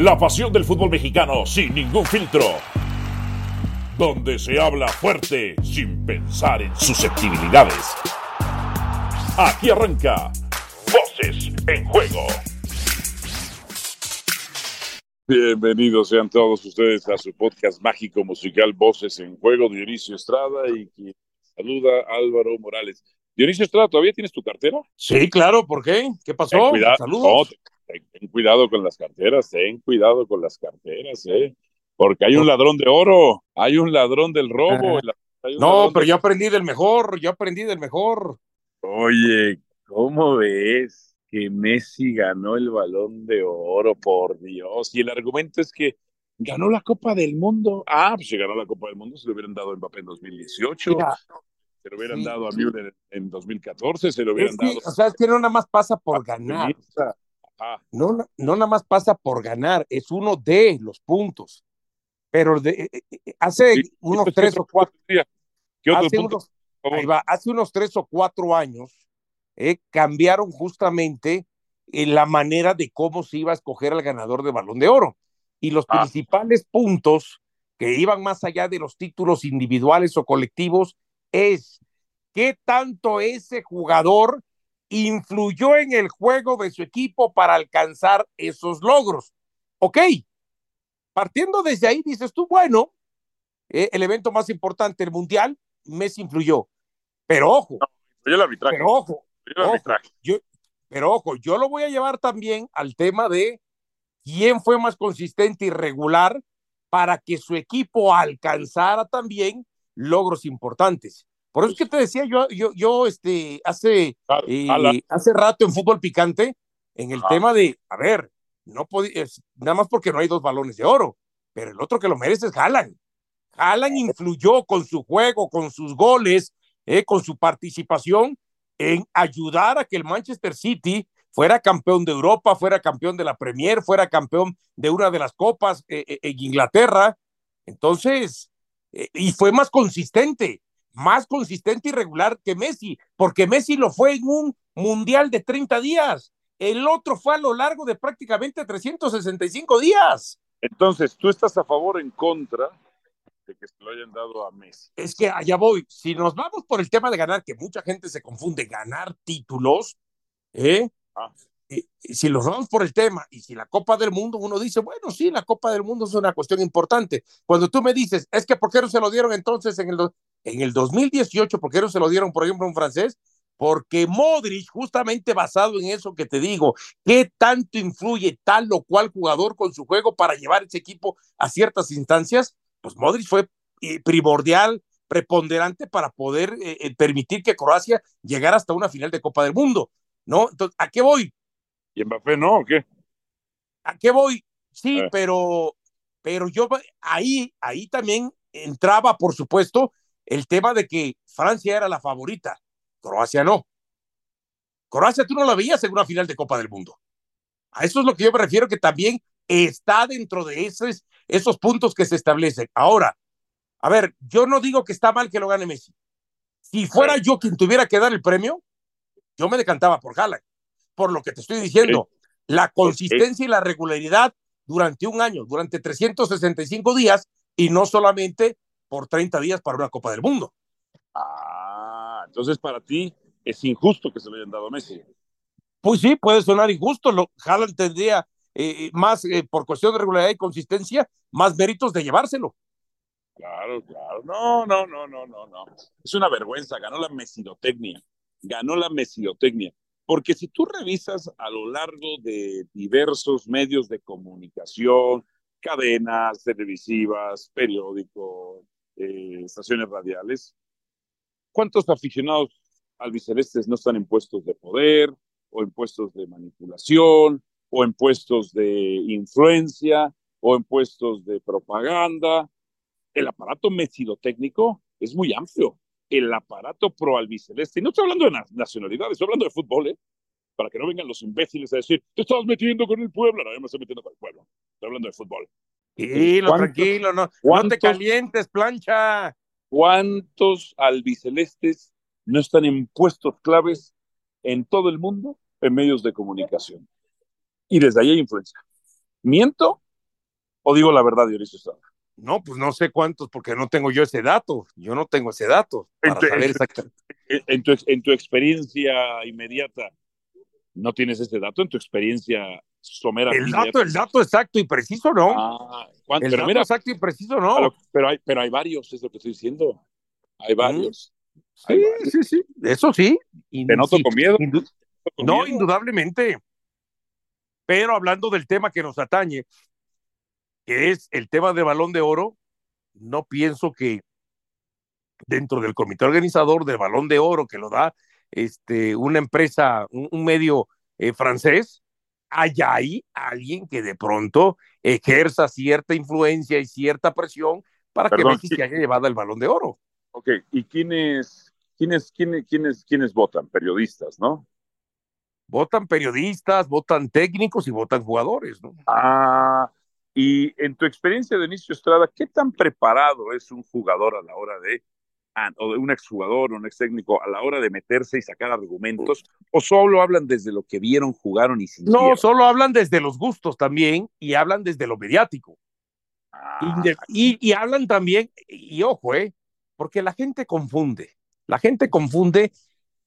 La pasión del fútbol mexicano sin ningún filtro. Donde se habla fuerte sin pensar en susceptibilidades. Aquí arranca Voces en Juego. Bienvenidos sean todos ustedes a su podcast mágico musical Voces en Juego, Dionisio Estrada y quien saluda Álvaro Morales. Dionisio Estrada, ¿todavía tienes tu cartera? Sí, claro, ¿por qué? ¿Qué pasó? Ten cuidado, Saludos. no, ten, ten cuidado con las carteras, ten cuidado con las carteras, ¿eh? Porque hay un ladrón de oro, hay un ladrón del robo. un No, pero de- yo aprendí del mejor, yo aprendí del mejor. Oye, ¿cómo ves que Messi ganó el balón de oro? Por Dios. Y el argumento es que ganó la Copa del Mundo. Ah, pues si ganó la Copa del Mundo, se lo hubieran dado a Mbappé en 2018, Mira, se lo hubieran sí, dado a. Müller en, en 2014, se lo hubieran es dado o sea, es que no nada más pasa por ganar, Ajá. no, no nada más pasa por ganar, es uno de los puntos. Pero de- eh, eh, hace Sí, unos ¿qué tres o cuatro, hace unos, va, hace unos tres o cuatro años, eh, cambiaron justamente eh, la manera de cómo se iba a escoger al ganador de Balón de Oro. Y los Ah. principales puntos que iban más allá de los títulos individuales o colectivos es qué tanto ese jugador influyó en el juego de su equipo para alcanzar esos logros. Ok, partiendo desde ahí, dices tú, bueno, eh, el evento más importante, el Mundial, Messi influyó. Pero ojo, Yo el arbitraje. pero ojo, yo el ojo, arbitraje. yo, pero ojo, yo lo voy a llevar también al tema de quién fue más consistente y regular para que su equipo alcanzara también logros importantes. Por eso es que te decía yo, yo, yo este, hace, eh, hace rato en fútbol picante, en el Ajá. tema de, a ver, no podía, es- nada más porque no hay dos balones de oro, pero el otro que lo merece es Haaland. Haaland influyó con su juego, con sus goles, eh, con su participación en ayudar a que el Manchester City fuera campeón de Europa, fuera campeón de la Premier, fuera campeón de una de las copas eh, eh, en Inglaterra. Entonces, eh, y fue más consistente, más consistente y regular que Messi, porque Messi lo fue en un mundial de 30 días. El otro fue a lo largo de prácticamente 365 días. Entonces, ¿tú estás a favor o en contra de que se lo hayan dado a Messi? Es que allá voy. Si nos vamos por el tema de ganar, que mucha gente se confunde, ganar títulos, ¿eh? Ah. Y- y si los vamos por el tema y si la Copa del Mundo, uno dice, bueno, sí, la Copa del Mundo es una cuestión importante. Cuando tú me dices, es que ¿por qué no se lo dieron entonces en el, en el 2018? ¿Por qué no se lo dieron, por ejemplo, a un francés? Porque Modric, justamente basado en eso que te digo, ¿qué tanto influye tal o cual jugador con su juego para llevar ese equipo a ciertas instancias? Pues Modric fue eh, primordial, preponderante para poder eh, eh, permitir que Croacia llegara hasta una final de Copa del Mundo, ¿no? Entonces, ¿a qué voy? ¿Y Mbappé no o qué? ¿A qué voy? Sí, pero, pero yo ahí, ahí también entraba, por supuesto, el tema de que Francia era la favorita, Croacia no. Croacia tú no la veías en una final de Copa del Mundo. A eso es lo que yo me refiero, que también está dentro de esos, esos puntos que se establecen. Ahora, a ver, yo no digo que está mal que lo gane Messi. Si fuera yo quien tuviera que dar el premio, yo me decantaba por Haaland. Por lo que te estoy diciendo, la consistencia y la regularidad durante un año, durante 365 días y no solamente por 30 días para una Copa del Mundo. Ah, entonces para ti es injusto que se lo hayan dado a Messi. Pues sí, puede sonar injusto. Lo, Haaland tendría eh, más, eh, por cuestión de regularidad y consistencia, más méritos de llevárselo. Claro, claro. No, no, no, no, no, no. Es una vergüenza. Ganó la mesidotecnia. Ganó la mesidotecnia. Porque si tú revisas a lo largo de diversos medios de comunicación, cadenas televisivas, periódicos, eh, estaciones radiales, ¿cuántos aficionados albicelestes no están en puestos de poder o en puestos de manipulación o en puestos de influencia o en puestos de propaganda? el aparato mesidotécnico es muy amplio. El aparato pro albiceleste, y no estoy hablando de na nacionalidades, estoy hablando de fútbol, ¿eh? Para que no vengan los imbéciles a decir, te estás metiendo con el pueblo. No, yo me estoy metiendo con el pueblo. Estoy hablando de fútbol. Tranquilo, ¿Cuántos- tranquilo, no, no te calientes, plancha. ¿Cuántos albicelestes no están en puestos claves en todo el mundo en medios de comunicación? Y desde ahí hay influencia. ¿Miento? ¿O digo la verdad, Dionisio Estrada? No, pues no sé cuántos, porque no tengo yo ese dato. Yo no tengo ese dato para En tu- saber en- exactamente. En tu, en tu experiencia inmediata, ¿no tienes ese dato? En tu experiencia El dato, el dato exacto y preciso, ¿no? Ah, el Pero dato mira, exacto y preciso, no. lo- pero, hay, pero hay varios, es lo que estoy diciendo. Hay varios. Sí, varios. sí, sí. Eso sí. Te noto sí, con miedo. indu- con No, miedo. indudablemente. Pero hablando del tema que nos atañe, que es el tema del balón de oro, no pienso que dentro del comité organizador del balón de oro que lo da este, una empresa, un, un medio eh, francés, haya ahí alguien que de pronto ejerza cierta influencia y cierta presión para Perdón, que Messi sí. se haya llevado el balón de oro. Ok, ¿y quiénes, quiénes, quiénes, quiénes, quiénes votan? Periodistas, ¿no? Votan periodistas, votan técnicos y votan jugadores, ¿no? Ah, y en tu experiencia de inicio Estrada, ¿qué tan preparado es un jugador a la hora de, o de un exjugador, un ex técnico, a la hora de meterse y sacar argumentos? ¿O solo hablan desde lo que vieron, jugaron y sintieron? No, solo hablan desde los gustos también y hablan desde lo mediático. Ah, Y, de- y- y hablan también, y ojo, ¿eh? porque la gente confunde. La gente confunde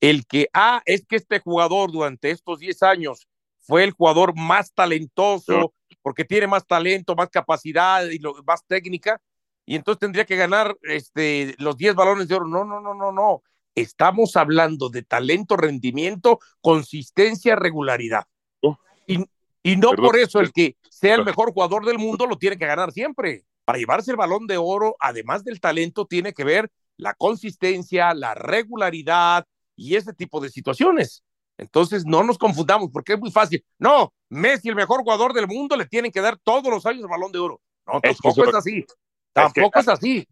el que, ah, es que este jugador durante estos 10 años fue el jugador más talentoso, porque tiene más talento, más capacidad y lo- más técnica, y entonces tendría que ganar este, los 10 balones de oro. No, no, no, no, no. Estamos hablando de talento, rendimiento, consistencia, regularidad. Oh. Y, y no Perdón. por eso el que sea el mejor jugador del mundo lo tiene que ganar siempre. Para llevarse el balón de oro, además del talento, tiene que ver la consistencia, la regularidad y ese tipo de situaciones. Entonces, no nos confundamos porque es muy fácil. No, Messi, el mejor jugador del mundo, le tienen que dar todos los años el balón de oro. No, Es que tampoco eso- es así. Tampoco es así.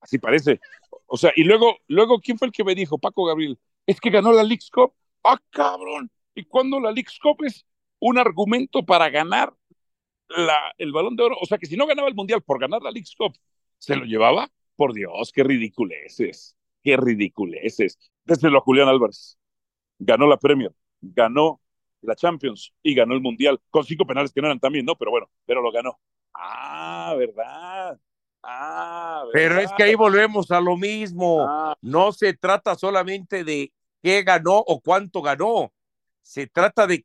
así parece. O sea, y luego, luego, ¿quién fue el que me dijo? Paco Gabriel, es que ganó la League's Cup. ¡Ah, cabrón! ¿Y cuando la League's Cup es un argumento para ganar la, el balón de oro? O sea, que si no ganaba el Mundial por ganar la League's Cup, ¿se lo llevaba? Por Dios, qué ridiculeces. Qué ridiculeces. Déselo a Julián Álvarez. Ganó la Premier, ganó la Champions y ganó el Mundial con cinco penales que no eran también, ¿no? Pero bueno, pero lo ganó. Ah, ¿verdad? Ah. Pero es que ahí volvemos a lo mismo. Ah, No se trata solamente de qué ganó o cuánto ganó. Se trata de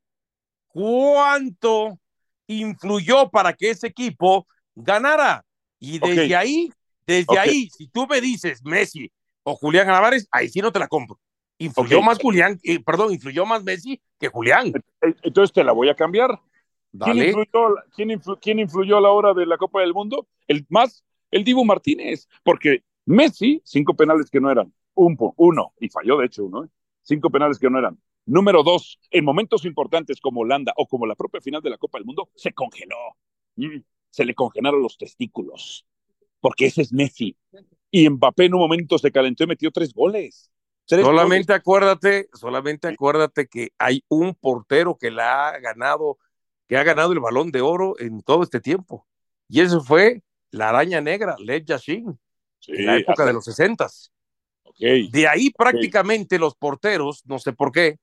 cuánto influyó para que ese equipo ganara. Y desde ahí, desde ahí, si tú me dices Messi o Julián Álvarez, ahí sí no te la compro. Influyó más Julián, eh, perdón, influyó más Messi que Julián. entonces te la voy a cambiar. ¿Quién influyó, quién, influ- quién influyó a la hora de la Copa del Mundo? El más, el Dibu Martínez, porque Messi, cinco penales que no eran, un, uno, y falló de hecho uno, ¿eh? cinco penales que no eran. Número dos, en momentos importantes como Holanda o como la propia final de la Copa del Mundo, se congeló. Mm, se le congelaron los testículos, porque ese es Messi. Y Mbappé en un momento se calentó y metió tres goles. Tres Solamente acuérdate, solamente acuérdate que hay un portero que la ha ganado, que ha ganado el balón de oro en todo este tiempo. Y eso fue la araña negra, Lev Yashin. Sí, en la época hasta- de los sesentas. ok. De ahí prácticamente los porteros, no sé por qué,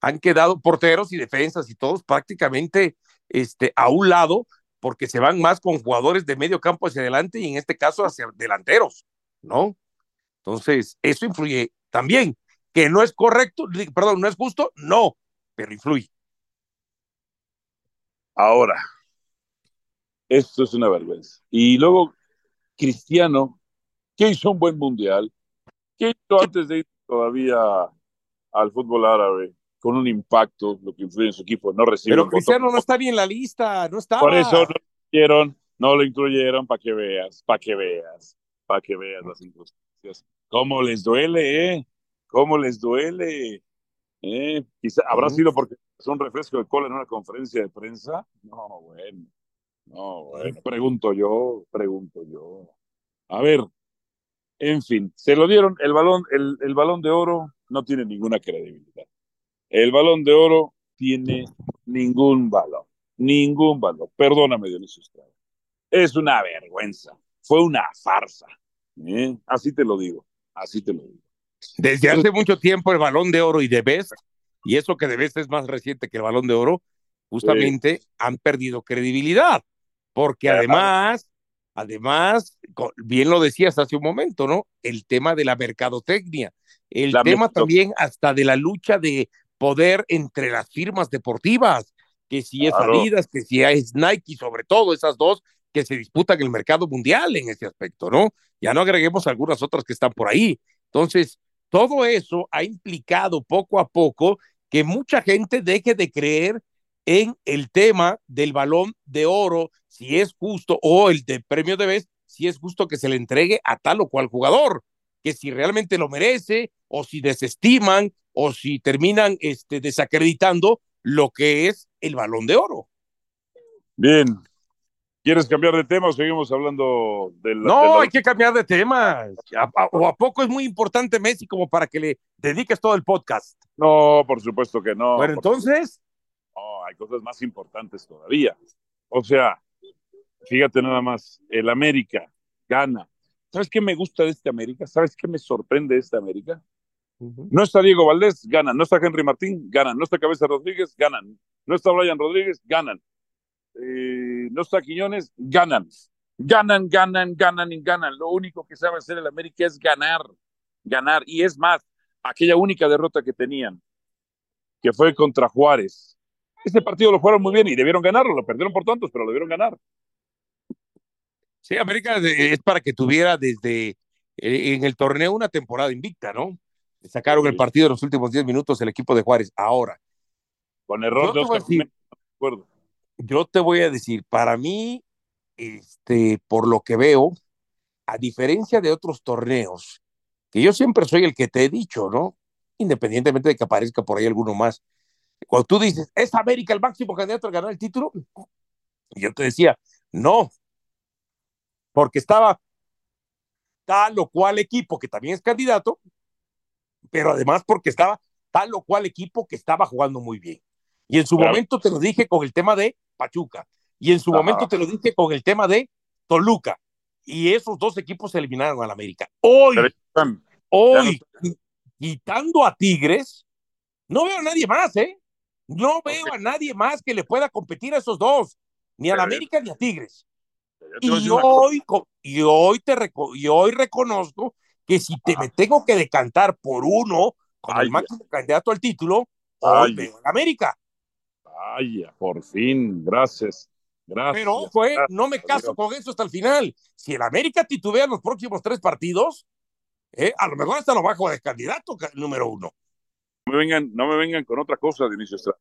han quedado porteros y defensas y todos prácticamente este, a un lado, porque se van más con jugadores de medio campo hacia adelante y en este caso hacia delanteros, ¿no? Entonces, eso influye también, que no es correcto, perdón, no es justo, no, pero influye. Ahora, esto es una vergüenza. Y luego, Cristiano, que hizo un buen mundial, que hizo antes de ir todavía al fútbol árabe, con un impacto, lo que influye en su equipo, no recibe Pero voto. Cristiano no está ni en la lista, no está. Por eso no lo incluyeron, no lo incluyeron para que veas, para que veas, para que veas las injusticias. ¿Cómo les duele, eh? ¿Cómo les duele? ¿Eh? Quizá, ¿Habrá sido porque es un refresco de cola en una conferencia de prensa? No, bueno. No, bueno. Pregunto yo, pregunto yo. A ver, en fin, se lo dieron. El balón, el, el balón de oro no tiene ninguna credibilidad. El balón de oro tiene ningún valor. Ningún valor. Perdóname, Dionisio Estrada. Es una vergüenza. Fue una farsa. ¿eh? Así te lo digo. Así te lo digo. Desde hace mucho tiempo el balón de oro y de Best, y eso que de Best es más reciente que el balón de oro, justamente han perdido credibilidad. Porque además, además, bien lo decías hace un momento, ¿no? El tema de la mercadotecnia, el tema también hasta de la lucha de poder entre las firmas deportivas, que si es Adidas, que si es Nike, sobre todo esas dos que se disputan el mercado mundial en ese aspecto, ¿no? Ya no agreguemos algunas otras que están por ahí. Entonces, todo eso ha implicado poco a poco que mucha gente deje de creer en el tema del balón de oro, si es justo, o el de premio de vez, si es justo que se le entregue a tal o cual jugador, que si realmente lo merece, o si desestiman, o si terminan este, desacreditando lo que es el balón de oro. Bien. ¿Quieres cambiar de tema o seguimos hablando del... No, hay que cambiar de tema. ¿O a poco es muy importante Messi como para que le dediques todo el podcast? No, por supuesto que no. Bueno, entonces... No, hay cosas más importantes todavía. O sea, fíjate nada más, el América gana. ¿Sabes qué me gusta de este América? ¿Sabes qué me sorprende de este América? No está Diego Valdés, ganan. No está Henry Martín, ganan. No está Cabeza Rodríguez, ganan. No está Brian Rodríguez, ganan. Eh, no está Quiñones, ganan. Ganan, ganan, ganan y ganan. Lo único que sabe hacer el América es ganar, ganar. Y es más, aquella única derrota que tenían, que fue contra Juárez, este partido lo fueron muy bien y debieron ganarlo, lo perdieron por tantos, pero lo debieron ganar. Sí, América es para que tuviera desde eh, en el torneo una temporada invicta, ¿no? Sacaron el partido en los últimos 10 minutos el equipo de Juárez. Ahora. Con error de Oscar Yo te voy a decir, para mí, este, por lo que veo, a diferencia de otros torneos, que yo siempre soy el que te he dicho, ¿no? Independientemente de que aparezca por ahí alguno más, cuando tú dices, ¿es América el máximo candidato a ganar el título? yo te decía, no, porque estaba tal o cual equipo que también es candidato, pero además porque estaba tal o cual equipo que estaba jugando muy bien. Y en su momento te lo dije con el tema de Pachuca, y en su momento te lo dije con el tema de Toluca, y esos dos equipos se eliminaron al América. Hoy, hoy, quitando a Tigres, no veo a nadie más, ¿eh? No veo a nadie más que le pueda competir a esos dos, ni a la América ni a Tigres. Y hoy, y, hoy te y hoy reconozco que si te me tengo que decantar por uno como el máximo candidato al título, hoy veo a América. Vaya, por fin, gracias. Gracias. Pero fue, no me caso con eso hasta el final. Si el América titubea los próximos tres partidos, eh, a lo mejor hasta lo bajo de candidato número uno me vengan, no me vengan con otra cosa, Dionisio Estrada.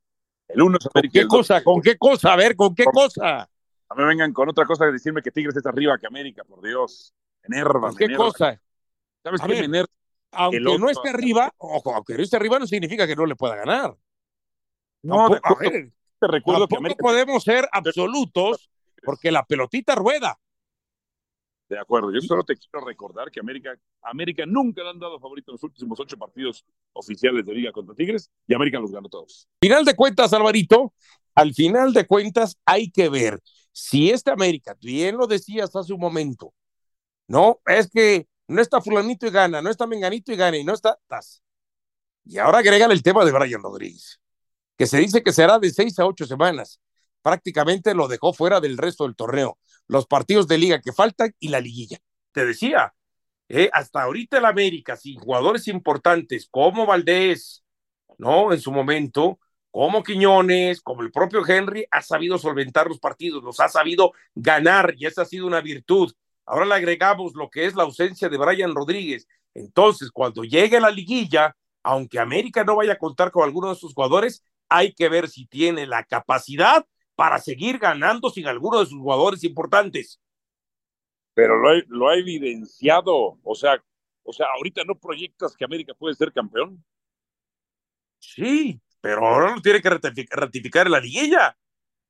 El uno es ¿Con qué cosa? ¿Con qué cosa? A ver, ¿con qué cosa? No me vengan con otra cosa que decirme que Tigres está arriba que América, por Dios. Enerva. ¿Con qué cosa? ¿Sabes qué? Ver, aunque no esté arriba, ojo, aunque no esté arriba no significa que no le pueda ganar. No, te recuerdo que América... podemos ser absolutos porque la pelotita rueda. De acuerdo, yo solo te quiero recordar que América, América nunca le han dado favorito en los últimos ocho partidos oficiales de Liga contra Tigres y América los ganó todos. Final de cuentas, Alvarito, al final de cuentas hay que ver si este América, bien lo decías hace un momento, no, es que no está fulanito y gana, no está menganito y gana y no está, estás. Y ahora agregan el tema de Brian Rodríguez, que se dice que será de seis a ocho semanas. Prácticamente lo dejó fuera del resto del torneo los partidos de liga que faltan y la liguilla. Te decía, eh, hasta ahorita el América, sin jugadores importantes como Valdés, ¿no? En su momento, como Quiñones, como el propio Henry, ha sabido solventar los partidos, los ha sabido ganar y esa ha sido una virtud. Ahora le agregamos lo que es la ausencia de Brian Rodríguez. Entonces, cuando llegue la liguilla, aunque América no vaya a contar con alguno de sus jugadores, hay que ver si tiene la capacidad para seguir ganando sin alguno de sus jugadores importantes. Pero lo ha, evidenciado, o sea, o sea, ahorita no proyectas que América puede ser campeón. Sí, pero ahora lo tiene que ratificar en la liguilla.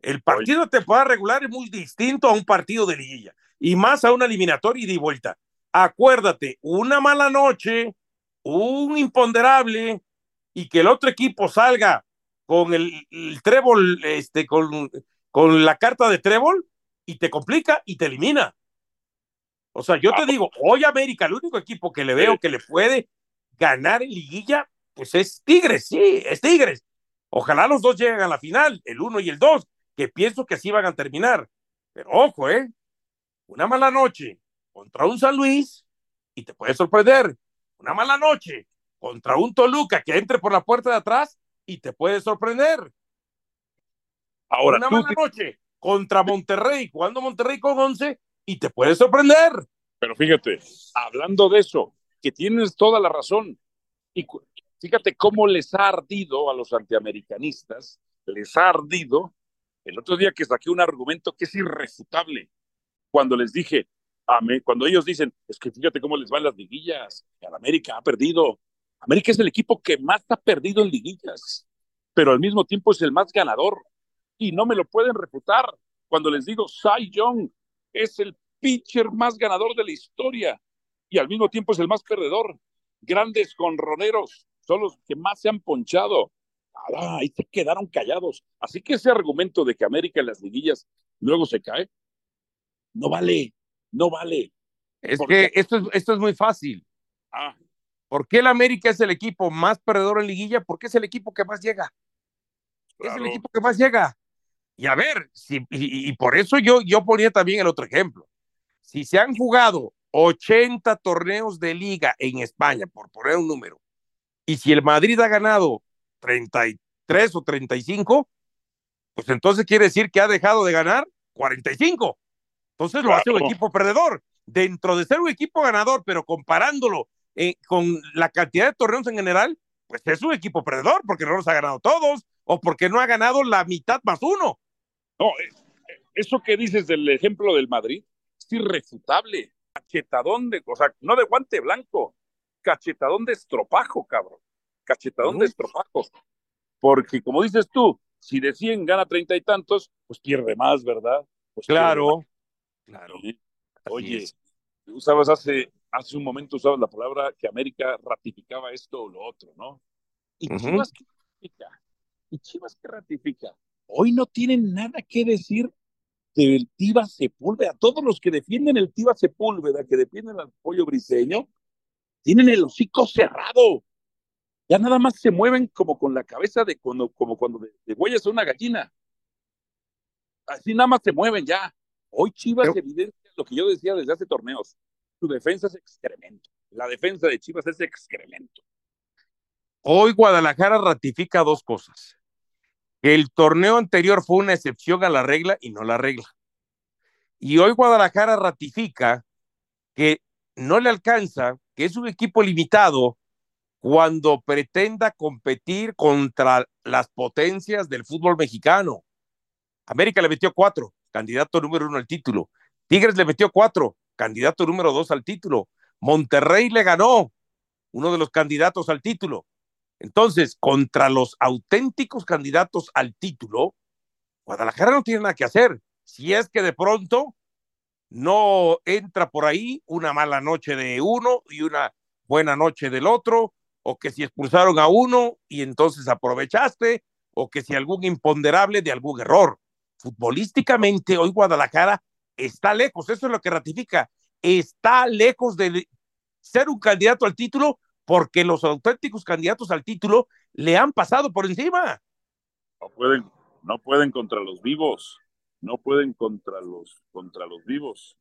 El partido de temporada regular es muy distinto a un partido de liguilla y más a una eliminatoria y de vuelta. Acuérdate, una mala noche, un imponderable y que el otro equipo salga con el, trébol, este, con, con la carta de trébol y te complica y te elimina. O sea, yo te digo, hoy América, el único equipo que le veo que le puede ganar en liguilla, pues es Tigres, sí, es Tigres. Ojalá los dos lleguen a la final, el uno y el dos, que pienso que así van a terminar. Pero ojo, ¿eh? Una mala noche contra un San Luis y te puede sorprender. Una mala noche contra un Toluca que entre por la puerta de atrás y te puede sorprender. Ahora, una tú mala noche contra Monterrey, jugando Monterrey con 11 y te puede sorprender. Pero fíjate, hablando de eso, que tienes toda la razón. Y fíjate cómo les ha ardido a los antiamericanistas, les ha ardido el otro día que saqué un argumento que es irrefutable. Cuando les dije, ame- cuando ellos dicen, es que fíjate cómo les van las liguillas, que al América ha perdido. América es el equipo que más ha perdido en liguillas, pero al mismo tiempo es el más ganador. Y no me lo pueden refutar cuando les digo, Cy Young es el pitcher más ganador de la historia y al mismo tiempo es el más perdedor. Grandes conroneros son los que más se han ponchado. Ah, ahí se quedaron callados. Así que ese argumento de que América en las liguillas luego se cae, no vale, no vale. Es ¿Por que esto es, esto es muy fácil. Ah, ¿Por qué el América es el equipo más perdedor en liguilla? Porque es el equipo que más llega. Es el claro. equipo que más llega. Y a ver, si, y, y por eso yo, yo ponía también el otro ejemplo. Si se han jugado 80 torneos de liga en España, por poner un número, y si el Madrid ha ganado 33 o 35, pues entonces quiere decir que ha dejado de ganar 45. Entonces lo hace un Claro. equipo perdedor. Dentro de ser un equipo ganador, pero comparándolo eh, con la cantidad de torneos en general, pues es un equipo perdedor porque no los ha ganado todos o porque no ha ganado la mitad más uno. no, eh, eh, eso que dices del ejemplo del Madrid es irrefutable. Cachetadón de, o sea, no de guante blanco, cachetadón de estropajo, cabrón. Cachetadón de estropajo. Porque como dices tú, si de 100 gana treinta y tantos, pues pierde más, ¿verdad? Pues Claro, claro. Sí. Oye, tú usabas hace, hace un momento usabas la palabra que América ratificaba esto o lo otro, ¿no? ¿Y Ujú. Chivas qué ratifica? ¿Y Chivas qué ratifica? Hoy no tienen nada que decir del Tiva Sepúlveda. Todos los que defienden el Tiva Sepúlveda, que defienden al pollo briseño, tienen el hocico cerrado. Ya nada más se mueven como con la cabeza de cuando, como cuando de, de huellas a una gallina. Así nada más se mueven ya. Hoy Chivas Pero- evidencia lo que yo decía desde hace torneos. Su defensa es excremento. La defensa de Chivas es excremento. Hoy Guadalajara ratifica dos cosas. Que el torneo anterior fue una excepción a la regla y no la regla. Y hoy Guadalajara ratifica que no le alcanza, que es un equipo limitado cuando pretenda competir contra las potencias del fútbol mexicano. América le metió cuatro, candidato número uno al título. Tigres le metió cuatro, candidato número dos al título. Monterrey le ganó, uno de los candidatos al título. Entonces, contra los auténticos candidatos al título, Guadalajara no tiene nada que hacer. Si es que de pronto no entra por ahí una mala noche de uno y una buena noche del otro, o que si expulsaron a uno y entonces aprovechaste, o que si algún imponderable de algún error. Futbolísticamente, hoy Guadalajara está lejos, eso es lo que ratifica, está lejos de ser un candidato al título porque los auténticos candidatos al título le han pasado por encima. No pueden, no pueden contra los vivos. No pueden contra los, contra los vivos.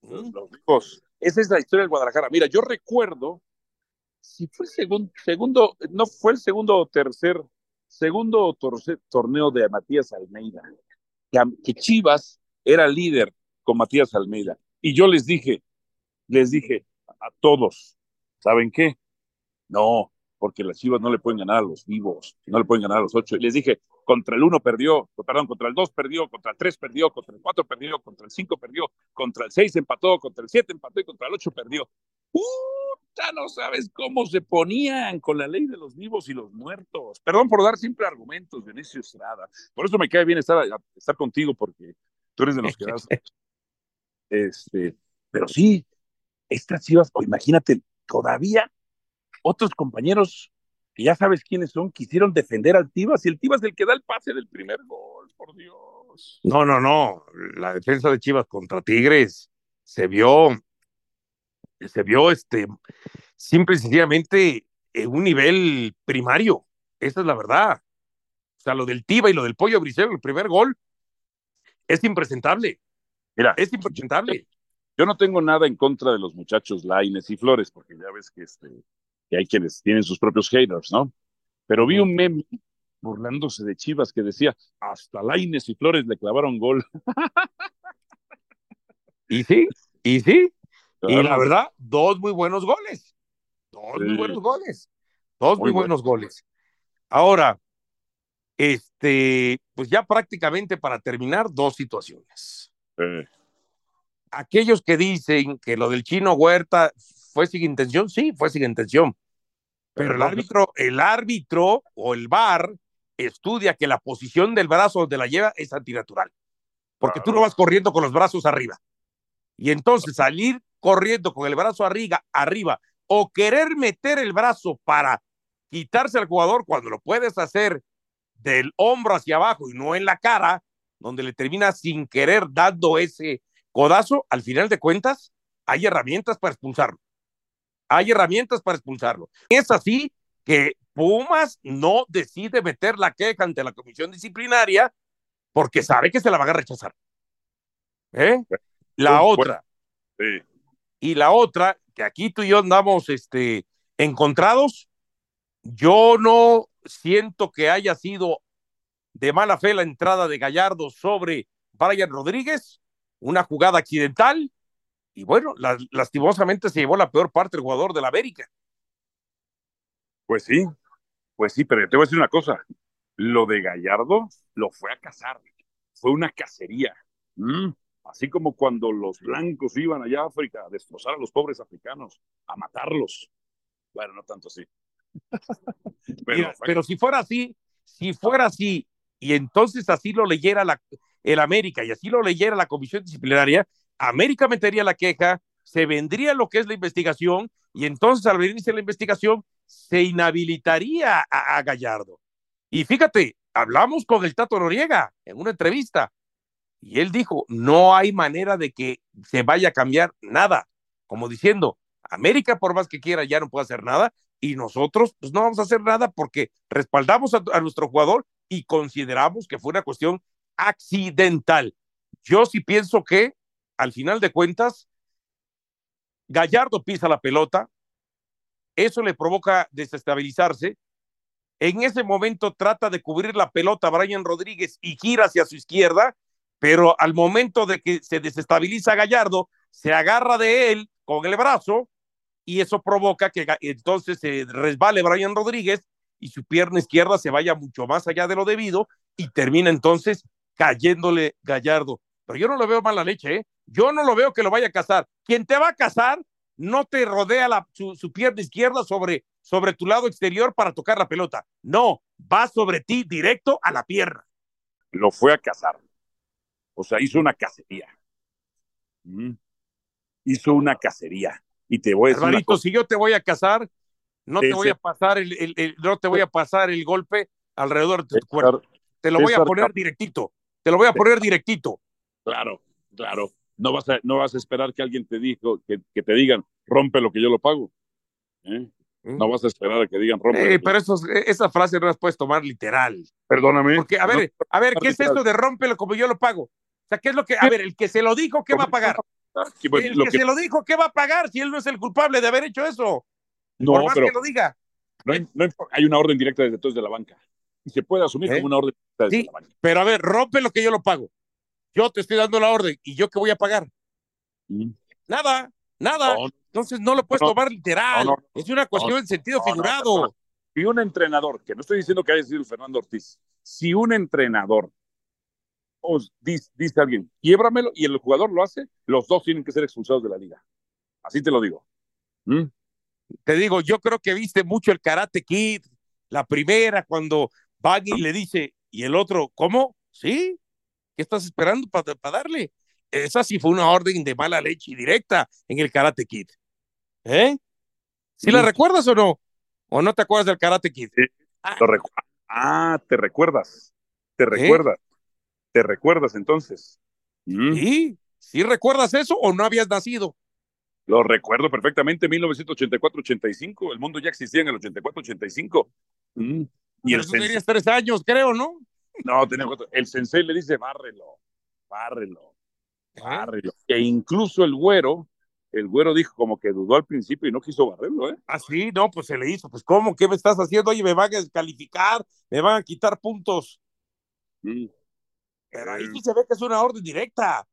Los, los vivos. Esa es la historia del Guadalajara. Mira, yo recuerdo, si fue el segundo, segundo, no fue el segundo o tercer, segundo torce- torneo de Matías Almeida, que Chivas era líder con Matías Almeida. Y yo les dije, les dije a todos, ¿saben qué? No, porque las Chivas no le pueden ganar a los vivos, no le pueden ganar a los ocho. Y les dije, contra el uno perdió, perdón, contra el dos perdió, contra el tres perdió, contra el cuatro perdió, contra el cinco perdió, contra el seis empató, contra el siete empató y contra el ocho perdió. ¡Puta! No sabes cómo se ponían con la ley de los vivos y los muertos. Perdón por dar siempre argumentos, Dionisio Estrada. Por eso me cae bien estar, estar contigo, porque tú eres de los que das. Este, pero sí, estas Chivas, o imagínate, todavía otros compañeros que ya sabes quiénes son, quisieron defender al Tivas y el Tivas es el que da el pase del primer gol, por Dios. No, no, no. La defensa de Chivas contra Tigres se vio, se vio este, simple y sencillamente en un nivel primario. Esa es la verdad. O sea, lo del Tiva y lo del Pollo Briseño, el primer gol, es impresentable. Mira, es impresentable. Yo no tengo nada en contra de los muchachos Laines y Flores, porque ya ves que, este, que hay quienes tienen sus propios haters, ¿no? Pero vi un meme burlándose de Chivas que decía, hasta Laines y Flores le clavaron gol. y sí, y sí. Y la verdad, dos muy buenos goles. Dos muy buenos goles. Dos muy, buenos goles. Ahora, este, pues ya prácticamente para terminar, dos situaciones. Aquellos que dicen que lo del chino Huerta fue sin intención, sí, fue sin intención. Pero, el árbitro, el árbitro o el VAR estudia que la posición del brazo donde la lleva es antinatural. Porque tú no vas corriendo con los brazos arriba. Y entonces salir corriendo con el brazo arriba, arriba o querer meter el brazo para quitarse al jugador cuando lo puedes hacer del hombro hacia abajo y no en la cara, donde le termina sin querer dando ese codazo, al final de cuentas, hay herramientas para expulsarlo. Hay herramientas para expulsarlo. Es así que Pumas no decide meter la queja ante la comisión disciplinaria porque sabe que se la van a rechazar. ¿Eh? La otra. Y la otra, que aquí tú y yo andamos este, encontrados, yo no siento que haya sido de mala fe la entrada de Gallardo sobre Brian Rodríguez, una jugada accidental, y bueno, lastimosamente se llevó la peor parte el jugador de la América. Pues sí, pues sí, pero te voy a decir una cosa, lo de Gallardo lo fue a cazar, fue una cacería. Mm, así como cuando los blancos iban allá a África a destrozar a los pobres africanos, a matarlos. Bueno, no tanto así. pero, si fuera así, si fuera así, y entonces así lo leyera la, el América y así lo leyera la comisión disciplinaria, América metería la queja, se vendría lo que es la investigación y entonces al venirse la investigación se inhabilitaría a, a Gallardo. Y fíjate, hablamos con el Tato Noriega en una entrevista y él dijo, no hay manera de que se vaya a cambiar nada, como diciendo, América por más que quiera ya no puede hacer nada y nosotros pues no vamos a hacer nada porque respaldamos a, nuestro jugador y consideramos que fue una cuestión accidental. Yo sí pienso que al final de cuentas, Gallardo pisa la pelota, eso le provoca desestabilizarse. En ese momento trata de cubrir la pelota a Brian Rodríguez y gira hacia su izquierda, pero al momento de que se desestabiliza Gallardo, se agarra de él con el brazo y eso provoca que entonces se resbale Brian Rodríguez y su pierna izquierda se vaya mucho más allá de lo debido y termina entonces cayéndole Gallardo. Pero yo no lo veo mala leche, ¿eh? Yo no lo veo que lo vaya a cazar. Quien te va a cazar no te rodea su, pierna izquierda sobre, sobre tu lado exterior para tocar la pelota. No, va sobre ti directo a la pierna. Lo fue a cazar. O sea, hizo una cacería. Mm. Hizo una cacería. Y te voy a decir. si yo te voy a casar, no te voy a pasar el, el, no te voy a pasar el golpe alrededor de tu cuerpo. Te lo voy a poner directito. Te lo voy a poner directito. Claro, claro. No vas a, no vas a esperar que alguien te dijo, que, que te digan, rompe lo que yo lo pago. ¿Eh? ¿Mm? No vas a esperar a que digan rompe. Eh, pero eso, esa frase no las puedes tomar literal. Perdóname. Porque, a ver, a ver, ¿qué es esto de rómpelo como yo lo pago? O sea, ¿qué es lo que, a ver, el que se lo dijo, ¿qué va a pagar? El que, se lo dijo, ¿qué va a pagar si él no es el culpable de haber hecho eso? No, Por más pero que lo diga. No hay, hay, una orden directa desde entonces de la banca. Y se puede asumir ¿Eh? como una orden directa desde sí, la banca. Pero a ver, rompe lo que yo lo pago. Yo te estoy dando la orden. ¿Y yo qué voy a pagar? Nada, nada. entonces no lo puedes tomar literal. es una cuestión en sentido figurado. Y un entrenador, que no estoy diciendo que haya sido Fernando Ortiz, si un entrenador dice, dice alguien, quiébramelo, y el jugador lo hace, los dos tienen que ser expulsados de la liga. Así te lo digo. ¿Mm? Te digo, yo creo que viste mucho el Karate Kid, la primera, cuando Baggy le dice, y el otro, ¿cómo? ¿Sí? ¿Qué estás esperando para darle? Esa sí fue una orden de mala leche directa en el Karate Kid. ¿Eh? ¿Sí, la recuerdas o no? ¿O no te acuerdas del Karate Kid? ah. ah, te recuerdas. Te ¿Eh? ¿Te recuerdas entonces? Mm. ¿Sí? ¿Sí recuerdas eso o no habías nacido? Lo recuerdo perfectamente, 1984-85. El mundo ya existía en el 84-85. Mm. Y el tenías tres años, creo, ¿no? No, tenía cuatro. El sensei le dice, bárrelo. bárrelo, bárrelo. E incluso el güero, el güero dijo como que dudó al principio y no quiso barrerlo, ¿eh? Ah, sí, no, pues se le hizo. Pues, ¿cómo? ¿Qué me estás haciendo? Oye, me van a descalificar, me van a quitar puntos. Mm. Pero ahí sí se ve que es una orden directa.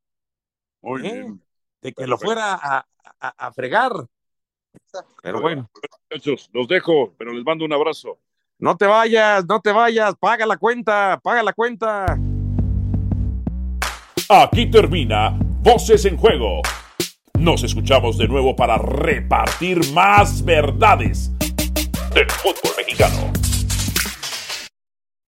Muy ¿eh? bien. De que lo fuera a, a, a fregar. Pero bueno, Muchachos, los dejo, pero les mando un abrazo. no te vayas, no te vayas, paga la cuenta, paga la cuenta. Aquí termina Voces en Juego. Nos escuchamos de nuevo para repartir más verdades del fútbol mexicano.